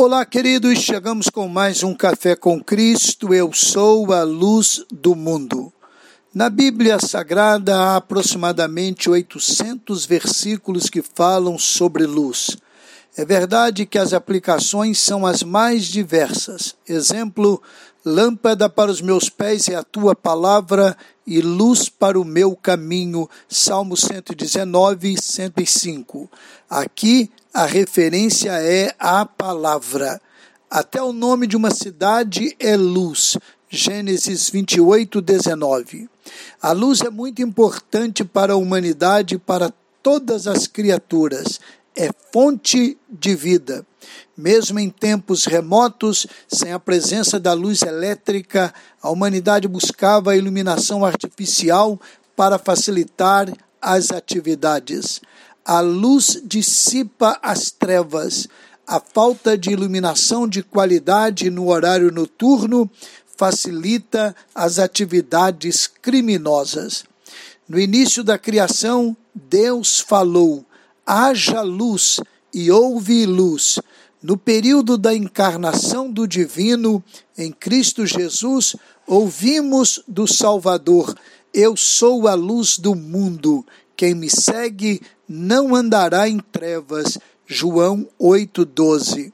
Olá, queridos, chegamos com mais um Café com Cristo. Eu sou a luz do mundo. Na Bíblia Sagrada há aproximadamente 800 versículos que falam sobre luz. É verdade que as aplicações são as mais diversas. Exemplo: lâmpada para os meus pés é a tua palavra e luz para o meu caminho. Salmo 119, 105. Aqui a referência é a palavra. Até o nome de uma cidade é luz. Gênesis 28, 19. A luz é muito importante para a humanidade e para todas as criaturas. É fonte de vida. Mesmo em tempos remotos, sem a presença da luz elétrica, a humanidade buscava a iluminação artificial para facilitar as atividades. A luz dissipa as trevas. A falta de iluminação de qualidade no horário noturno facilita as atividades criminosas. No início da criação, Deus falou: haja luz e houve luz. No período da encarnação do Divino, em Cristo Jesus, ouvimos do Salvador: Eu sou a luz do mundo. Quem me segue não andará em trevas. João 8,12.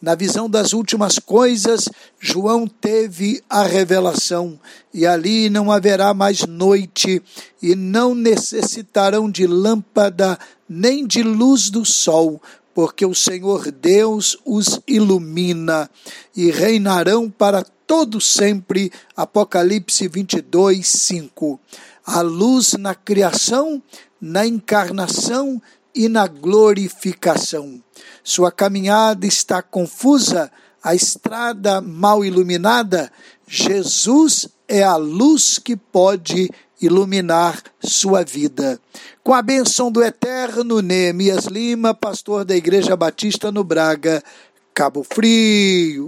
Na visão das últimas coisas, João teve a revelação, e ali não haverá mais noite, e não necessitarão de lâmpada nem de luz do sol, porque o Senhor Deus os ilumina e reinarão para todo sempre. Apocalipse 22, 5. A luz na criação, na encarnação e na glorificação. Sua caminhada está confusa, a estrada mal iluminada. Jesus é a luz que pode iluminar sua vida. Com a bênção do eterno Neemias Lima, pastor da Igreja Batista no Braga, Cabo Frio.